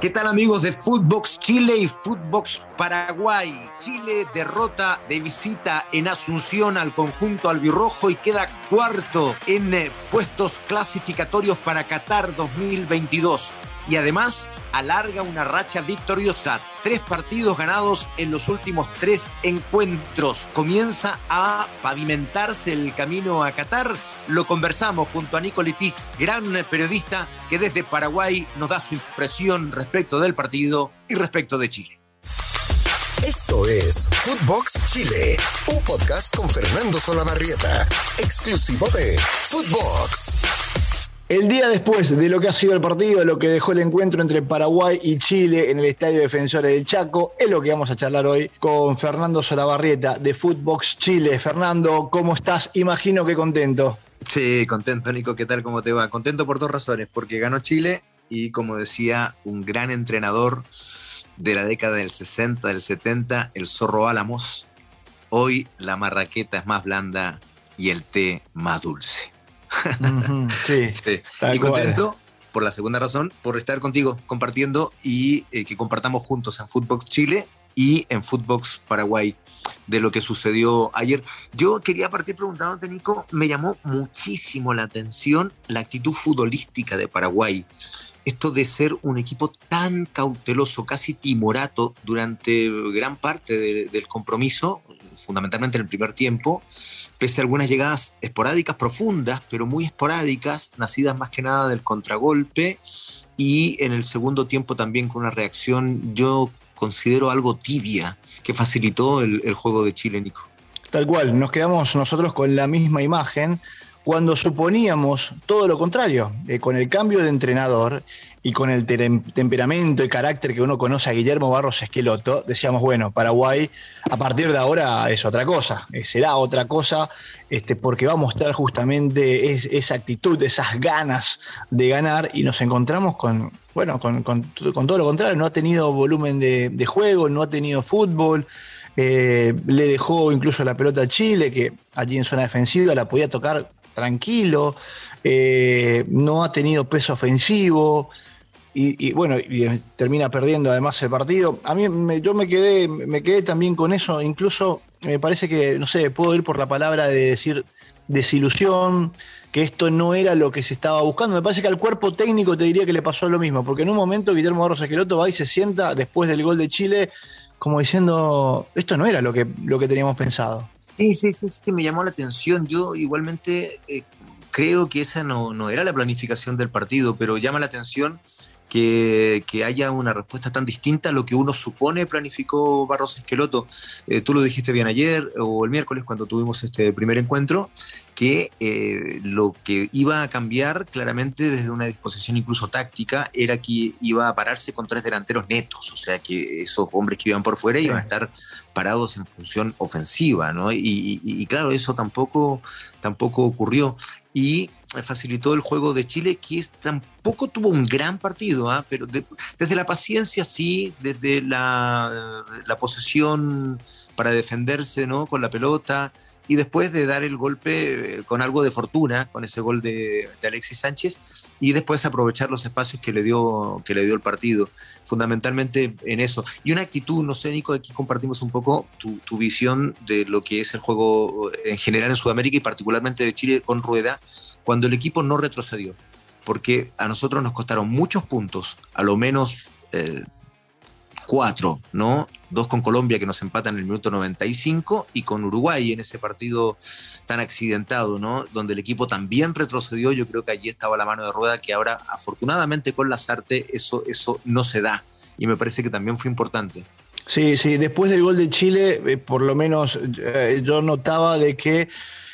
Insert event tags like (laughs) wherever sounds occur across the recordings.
¿Qué tal amigos de Footbox Chile y Footbox Paraguay? Chile derrota de visita en Asunción al conjunto albirrojo y queda cuarto en eh, puestos clasificatorios para Qatar 2022 y además alarga una racha victoriosa. Tres partidos ganados en los últimos tres encuentros. Comienza a pavimentarse el camino a Qatar. Lo conversamos junto a Nico Litix, gran periodista que desde Paraguay nos da su impresión respecto del partido y respecto de Chile. Esto es Footbox Chile, un podcast con Fernando Solabarrieta, exclusivo de Footbox. El día después de lo que ha sido el partido, lo que dejó el encuentro entre Paraguay y Chile en el Estadio Defensores del Chaco, es lo que vamos a charlar hoy con Fernando Solabarrieta de Footbox Chile. Fernando, ¿cómo estás? Imagino que contento. Sí, contento, Nico. ¿Qué tal? ¿Cómo te va? Contento por dos razones. Porque ganó Chile y, como decía, un gran entrenador de la década del 60, del 70, el Zorro Álamos. Hoy la marraqueta es más blanda y el té más dulce. sí, (laughs) Y contento por la segunda razón, por estar contigo compartiendo y eh, que compartamos juntos en Footbox Chile y en Footbox Paraguay de lo que sucedió ayer. Yo quería partir preguntándote, Nico, me llamó muchísimo la atención la actitud futbolística de Paraguay. Esto de ser un equipo tan cauteloso, casi timorato durante gran parte del compromiso, fundamentalmente en el primer tiempo, pese a algunas llegadas esporádicas, profundas, pero muy esporádicas, nacidas más que nada del contragolpe, y en el segundo tiempo también con una reacción, yo considero algo tibia, que facilitó el, juego de Chile, Nico. Tal cual, nos quedamos nosotros con la misma imagen cuando suponíamos todo lo contrario, eh, con el cambio de entrenador y con el temperamento y carácter que uno conoce a Guillermo Barros Esqueloto, decíamos, bueno, Paraguay a partir de ahora es otra cosa, eh, será otra cosa, este, porque va a mostrar justamente esa actitud, esas ganas de ganar y nos encontramos con, bueno, con, todo lo contrario, no ha tenido volumen de, juego, no ha tenido fútbol. Eh, le dejó incluso la pelota a Chile, que allí en zona defensiva la podía tocar tranquilo, eh, no ha tenido peso ofensivo. Y, bueno, termina perdiendo además el partido. A mí me, yo me quedé, me quedé también con eso, incluso me parece que, no sé, puedo ir por la palabra de decir desilusión, que esto no era lo que se estaba buscando. Me parece que al cuerpo técnico te diría que le pasó lo mismo, porque en un momento Guillermo Barros Esqueloto va y se sienta después del gol de Chile, como diciendo, esto no era lo que, lo que teníamos pensado. Sí, sí, sí, sí, me llamó la atención. Yo igualmente eh, creo que esa no, no, era la planificación del partido, pero llama la atención que, haya una respuesta tan distinta a lo que uno supone planificó Barros Esqueloto. Eh, tú lo dijiste bien ayer o el miércoles cuando tuvimos este primer encuentro, que eh, lo que iba a cambiar claramente desde una disposición incluso táctica era que iba a pararse con tres delanteros netos, o sea que esos hombres que iban por fuera iban a estar parados en función ofensiva, ¿no? Y, y claro, eso tampoco, tampoco ocurrió. Y facilitó el juego de Chile, que tampoco tuvo un gran partido, ¿ah? pero desde la paciencia sí, desde la, posesión para defenderse ¿no? con la pelota, y después de dar el golpe eh, con algo de fortuna, con ese gol de, Alexis Sánchez, y después aprovechar los espacios que le dio, que le dio el partido, fundamentalmente en eso. Y una actitud, no sé, Nico, aquí compartimos un poco tu, visión de lo que es el juego en general en Sudamérica y particularmente de Chile con Rueda, cuando el equipo no retrocedió, porque a nosotros nos costaron muchos puntos, a lo menos eh, cuatro, ¿no? Dos con Colombia que nos empatan en el minuto 95 y con Uruguay en ese partido tan accidentado, ¿no? Donde el equipo también retrocedió, yo creo que allí estaba la mano de rueda que ahora afortunadamente con las artes eso, eso no se da y me parece que también fue importante. Sí, sí, después del gol de Chile, eh, por lo menos eh, yo notaba de que,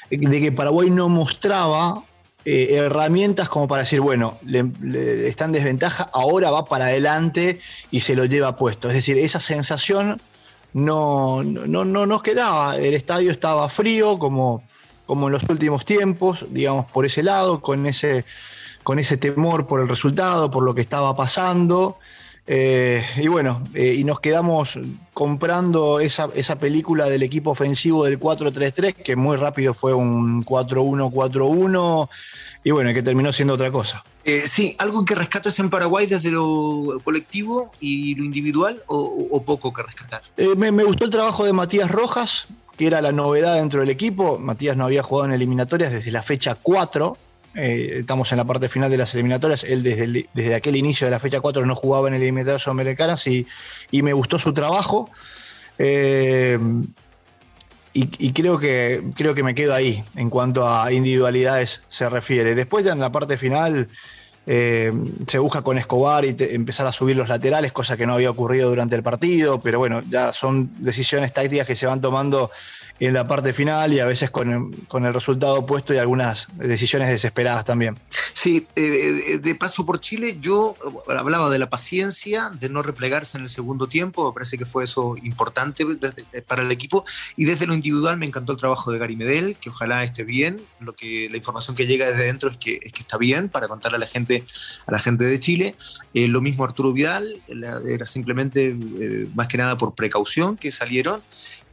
de que Paraguay no mostraba eh, herramientas como para decir, bueno, le, está en desventaja, ahora va para adelante y se lo lleva puesto. Es decir, esa sensación no, no, no nos quedaba. El estadio estaba frío, como, como en los últimos tiempos, digamos, por ese lado, con ese, con ese temor por el resultado, por lo que estaba pasando. Eh, y bueno, eh, y nos quedamos comprando esa, esa, película del equipo ofensivo del 4-3-3, que muy rápido fue un 4-1-4-1, y bueno, que terminó siendo otra cosa. Eh, sí, algo que rescates en Paraguay desde lo colectivo y lo individual, o, poco que rescatar. Me, me, gustó el trabajo de Matías Rojas, que era la novedad dentro del equipo. Matías no había jugado en eliminatorias desde la fecha 4, eh, estamos en la parte final de las eliminatorias. Él desde, desde aquel inicio de la fecha 4 no jugaba en eliminatorias americanas y, y me gustó su trabajo. Eh, y, creo, que, creo que me quedo ahí en cuanto a individualidades se refiere. Después ya en la parte final eh, se busca con Escobar y empezar a subir los laterales, cosa que no había ocurrido durante el partido, pero bueno, ya son decisiones tácticas que se van tomando en la parte final y a veces con el, resultado opuesto y algunas decisiones desesperadas también. Sí, eh, eh, de paso por Chile, yo hablaba de la paciencia, de no replegarse en el segundo tiempo, me parece que fue eso importante para el equipo, y desde lo individual me encantó el trabajo de Gary Medel, que ojalá esté bien, lo que, la información que llega desde dentro es que, es que está bien para contarle a la gente, a la gente de Chile. lo mismo Arturo Vidal, era simplemente más que nada por precaución que salieron,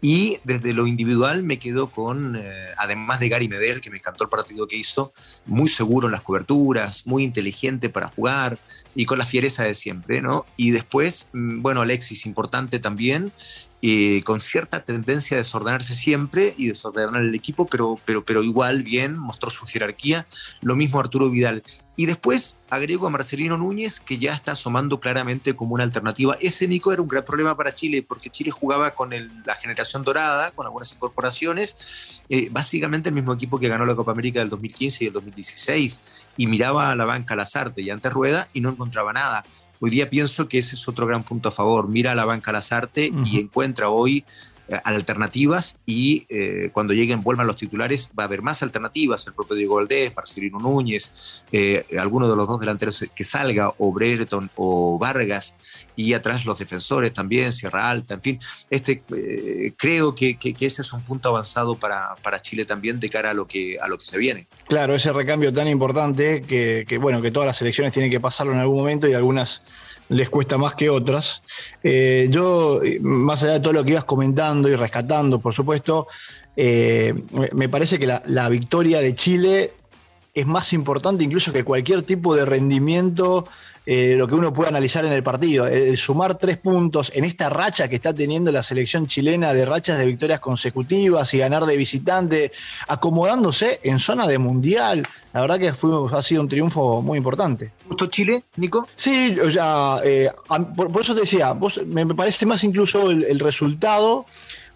y desde lo individual me quedo con, eh, además de Gary Medel, que me encantó el partido que hizo, muy seguro en las coberturas, muy inteligente para jugar y con la fiereza de siempre, ¿no? Y después, mm, bueno, Alexis, importante también, eh, con cierta tendencia a desordenarse siempre y desordenar el equipo, pero, pero, pero igual bien, mostró su jerarquía. Lo mismo Arturo Vidal. Y después agrego a Marcelino Núñez, que ya está asomando claramente como una alternativa. Ese Nico era un gran problema para Chile, porque Chile jugaba con la generación dorada, con algunas incorporaciones, eh, básicamente el mismo equipo que ganó la Copa América del 2015 y el 2016, y miraba a la banca Lazarte y antes Rueda y no encontraba nada. Hoy día pienso que ese es otro gran punto a favor. Mira a la banca Lazarte y encuentra hoy alternativas y eh, cuando lleguen, vuelvan los titulares, va a haber más alternativas, el propio Diego Valdés, Marcelino Núñez, eh, alguno de los dos delanteros que salga, o Brereton o Vargas, y atrás los defensores también, Sierra Alta, en fin, este, creo que, ese es un punto avanzado para, para, Chile también de cara a lo, que, a lo que se viene. Claro, ese recambio tan importante que, que bueno, que todas las elecciones tienen que pasarlo en algún momento y algunas les cuesta más que otras. Eh, yo, más allá de todo lo que ibas comentando y rescatando, por supuesto, eh, me parece que la, victoria de Chile es más importante incluso que cualquier tipo de rendimiento, eh, lo que uno puede analizar en el partido. El sumar tres puntos en esta racha que está teniendo la selección chilena de rachas de victorias consecutivas y ganar de visitante, acomodándose en zona de mundial. La verdad que fue, ha sido un triunfo muy importante. ¿Gustó Chile, Nico? Sí, o sea, eh, por, eso te decía, me, parece más incluso el resultado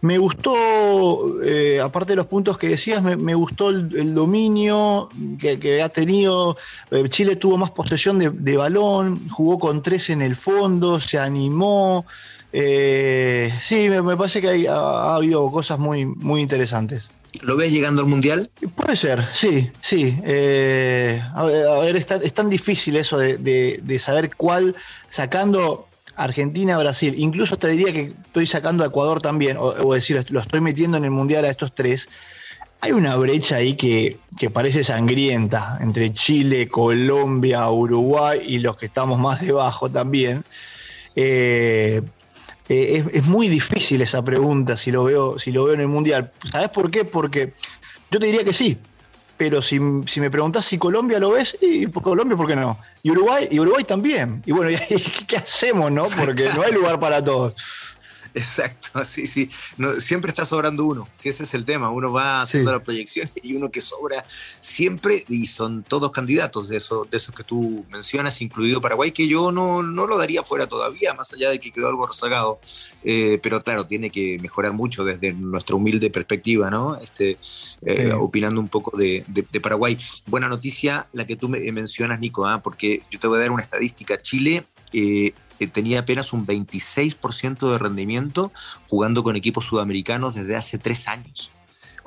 me gustó, eh, aparte de los puntos que decías, me, gustó el, dominio que, ha tenido. Eh, Chile tuvo más posesión de, balón, jugó con tres en el fondo, se animó. Eh, sí, me, parece que ha, habido cosas muy, muy interesantes. ¿Lo ves llegando al Mundial? Puede ser, sí, sí. a ver, es, tan, difícil eso de, de saber cuál, sacando Argentina, Brasil, incluso te diría que estoy sacando a Ecuador también, o, decir, lo estoy metiendo en el Mundial a estos tres, hay una brecha ahí que, parece sangrienta entre Chile, Colombia, Uruguay y los que estamos más debajo también. Eh, eh, es, muy difícil esa pregunta si lo veo, si lo veo en el Mundial. ¿Sabes por qué? Porque yo te diría que sí, pero si, me preguntás si Colombia lo ves, y por Colombia, ¿por qué no? Y Uruguay, y Uruguay también. Y bueno, (laughs) ¿qué hacemos, no? Porque no hay lugar para todos. Exacto, (laughs) sí, sí. No, siempre está sobrando uno, si ese es el tema. Uno va haciendo la proyección y uno que sobra siempre, y son todos candidatos de, eso, de esos que tú mencionas, incluido Paraguay, que yo no, no lo daría fuera todavía, más allá de que quedó algo rezagado. Eh, pero claro, tiene que mejorar mucho desde nuestra humilde perspectiva, ¿no? Este, eh, Opinando un poco de, de, Paraguay. Buena noticia la que tú me mencionas, Nico, ¿ah? porque yo te voy a dar una estadística. Chile. Eh, tenía apenas un 26% de rendimiento jugando con equipos sudamericanos desde hace tres años.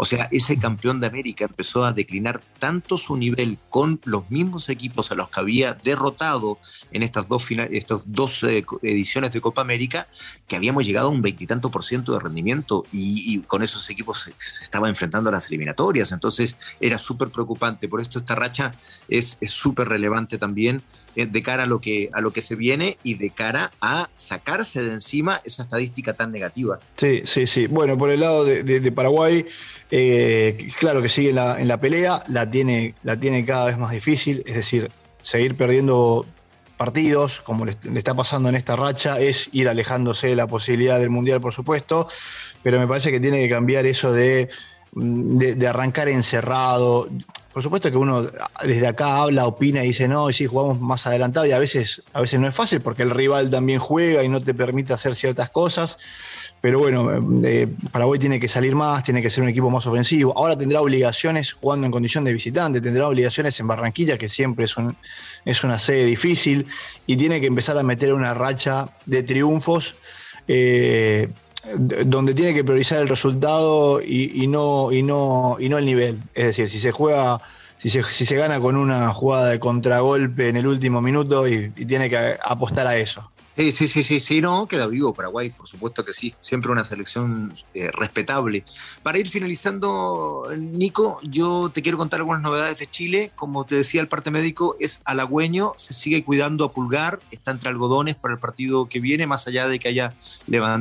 O sea, ese campeón de América empezó a declinar tanto su nivel con los mismos equipos a los que había derrotado en estas dos, estas dos eh, ediciones de Copa América, que habíamos llegado a un veintitanto por ciento de rendimiento y, con esos equipos se, estaba enfrentando a las eliminatorias. Entonces era súper preocupante. Por esto esta racha es súper relevante también eh, de cara a lo, que, a lo que se viene y de cara a sacarse de encima esa estadística tan negativa. Sí, sí, sí. Bueno, por el lado de, Paraguay, eh, claro que sigue en la, pelea, la tiene, la tiene cada vez más difícil, es decir, seguir perdiendo partidos, como le, está pasando en esta racha, es ir alejándose de la posibilidad del Mundial, por supuesto, pero me parece que tiene que cambiar eso de, de, arrancar encerrado. Por supuesto que uno desde acá habla, opina y dice, no, y sí, jugamos más adelantado, y a veces, a veces no es fácil porque el rival también juega y no te permite hacer ciertas cosas. Pero bueno, eh, Paraguay tiene que salir más, tiene que ser un equipo más ofensivo. Ahora tendrá obligaciones jugando en condición de visitante, tendrá obligaciones en Barranquilla, que siempre es, un, es una sede difícil, y tiene que empezar a meter una racha de triunfos. Eh, donde tiene que priorizar el resultado y, no, y, no, y no el nivel. Es decir, si se juega, si se, si se gana con una jugada de contragolpe en el último minuto y tiene que apostar a eso. Sí, sí, sí, sí, no, queda vivo Paraguay, por supuesto que sí, siempre una selección eh, respetable. Para ir finalizando, Nico, yo te quiero contar algunas novedades de Chile. Como te decía, el parte médico es halagüeño, se sigue cuidando a pulgar, está entre algodones para el partido que viene, más allá de que haya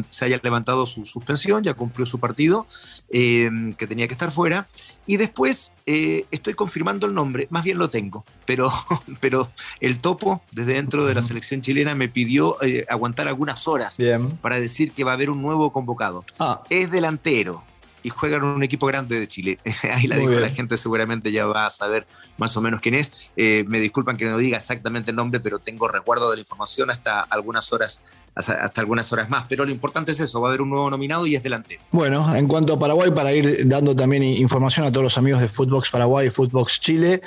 se haya levantado su suspensión, ya cumplió su partido, eh, que tenía que estar fuera. Y después eh, estoy confirmando el nombre, más bien lo tengo, pero, (laughs) pero el topo desde dentro de la selección chilena me pidió eh, aguantar algunas horas para decir que va a haber un nuevo convocado. Ah. Es delantero, y juega en un equipo grande de Chile. (laughs) Ahí la dijo la gente, seguramente ya va a saber más o menos quién es. Eh, me disculpan que no diga exactamente el nombre, pero tengo recuerdo de la información hasta algunas horas hasta, algunas horas más. Pero lo importante es eso, va a haber un nuevo nominado y es delantero. Bueno, en cuanto a Paraguay, para ir dando también información a todos los amigos de Footbox Paraguay y Footbox Chile,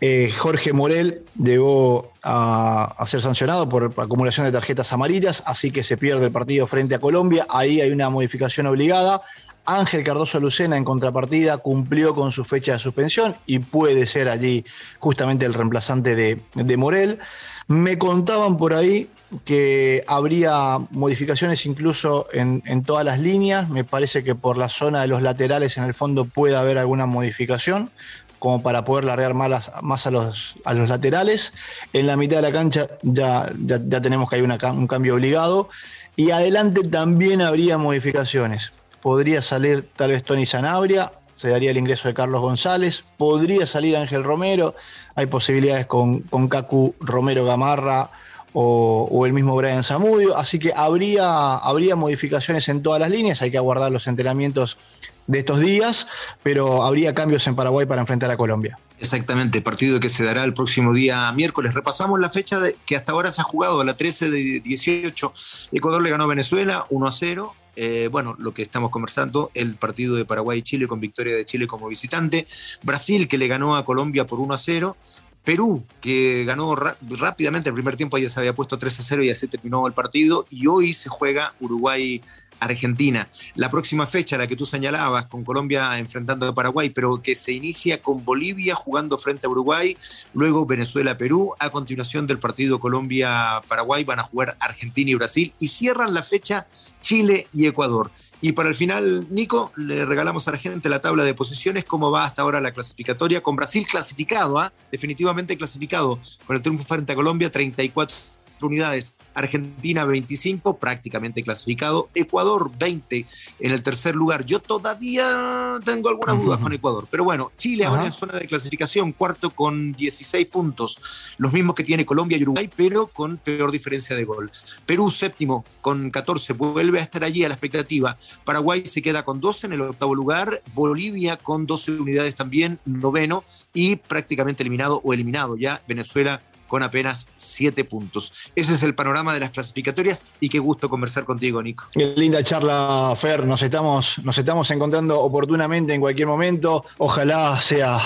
eh, Jorge Morel llegó a, ser sancionado por acumulación de tarjetas amarillas, así que se pierde el partido frente a Colombia. Ahí hay una modificación obligada. Ángel Cardoso Lucena, en contrapartida, cumplió con su fecha de suspensión y puede ser allí justamente el reemplazante de, Morel. Me contaban por ahí que habría modificaciones incluso en, todas las líneas. Me parece que por la zona de los laterales en el fondo puede haber alguna modificación como para poder largar más, más a, los, a los laterales. En la mitad de la cancha ya, ya, tenemos que hay un cambio obligado. Y adelante también habría modificaciones podría salir tal vez Tony Sanabria, se daría el ingreso de Carlos González, podría salir Ángel Romero, hay posibilidades con, con Cacu Romero Gamarra o, el mismo Brian Zamudio, así que habría, habría modificaciones en todas las líneas, hay que aguardar los entrenamientos de estos días, pero habría cambios en Paraguay para enfrentar a Colombia. Exactamente, partido que se dará el próximo día miércoles. Repasamos la fecha de, que hasta ahora se ha jugado, la 13 de 18. Ecuador le ganó a Venezuela 1 a 0. Eh, bueno, lo que estamos conversando, el partido de Paraguay y Chile con victoria de Chile como visitante, Brasil que le ganó a Colombia por 1 a 0, Perú que ganó rápidamente el primer tiempo, ya se había puesto 3 a 0 y así terminó el partido, y hoy se juega Uruguay Argentina. La próxima fecha, la que tú señalabas, con Colombia enfrentando a Paraguay, pero que se inicia con Bolivia jugando frente a Uruguay, luego Venezuela-Perú, a continuación del partido Colombia-Paraguay van a jugar Argentina y Brasil y cierran la fecha Chile y Ecuador. Y para el final, Nico, le regalamos a la gente la tabla de posiciones, cómo va hasta ahora la clasificatoria, con Brasil clasificado, ¿ah? definitivamente clasificado, con el triunfo frente a Colombia, 34 unidades, Argentina 25, prácticamente clasificado, Ecuador 20 en el tercer lugar. Yo todavía tengo algunas dudas con Ecuador, pero bueno, Chile ahora en zona de clasificación, cuarto con 16 puntos, los mismos que tiene Colombia y Uruguay, pero con peor diferencia de gol. Perú séptimo con 14, vuelve a estar allí a la expectativa. Paraguay se queda con 12 en el octavo lugar, Bolivia con 12 unidades también, noveno, y prácticamente eliminado o eliminado ya Venezuela con apenas 7 puntos. Ese es el panorama de las clasificatorias y qué gusto conversar contigo, Nico. Qué linda charla, Fer. Nos estamos, nos estamos encontrando oportunamente en cualquier momento. Ojalá sea,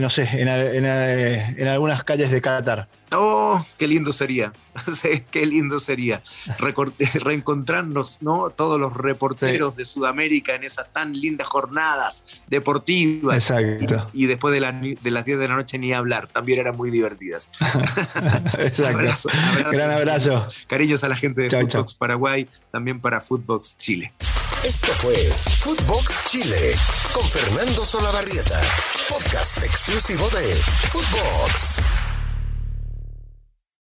no sé, en algunas calles de Qatar. Oh, qué lindo sería. (laughs) qué lindo sería (laughs) reencontrarnos, ¿no? Todos los reporteros de Sudamérica en esas tan lindas jornadas deportivas. Exacto. Y, después de, de, las 10 de la noche ni hablar, también eran muy divertidas. (laughs) Exacto. Gran abrazo. Cariños a la gente de Footbox Paraguay, también para Footbox Chile. Esto fue Footbox Chile con Fernando Solabarrieta, podcast exclusivo de Footbox.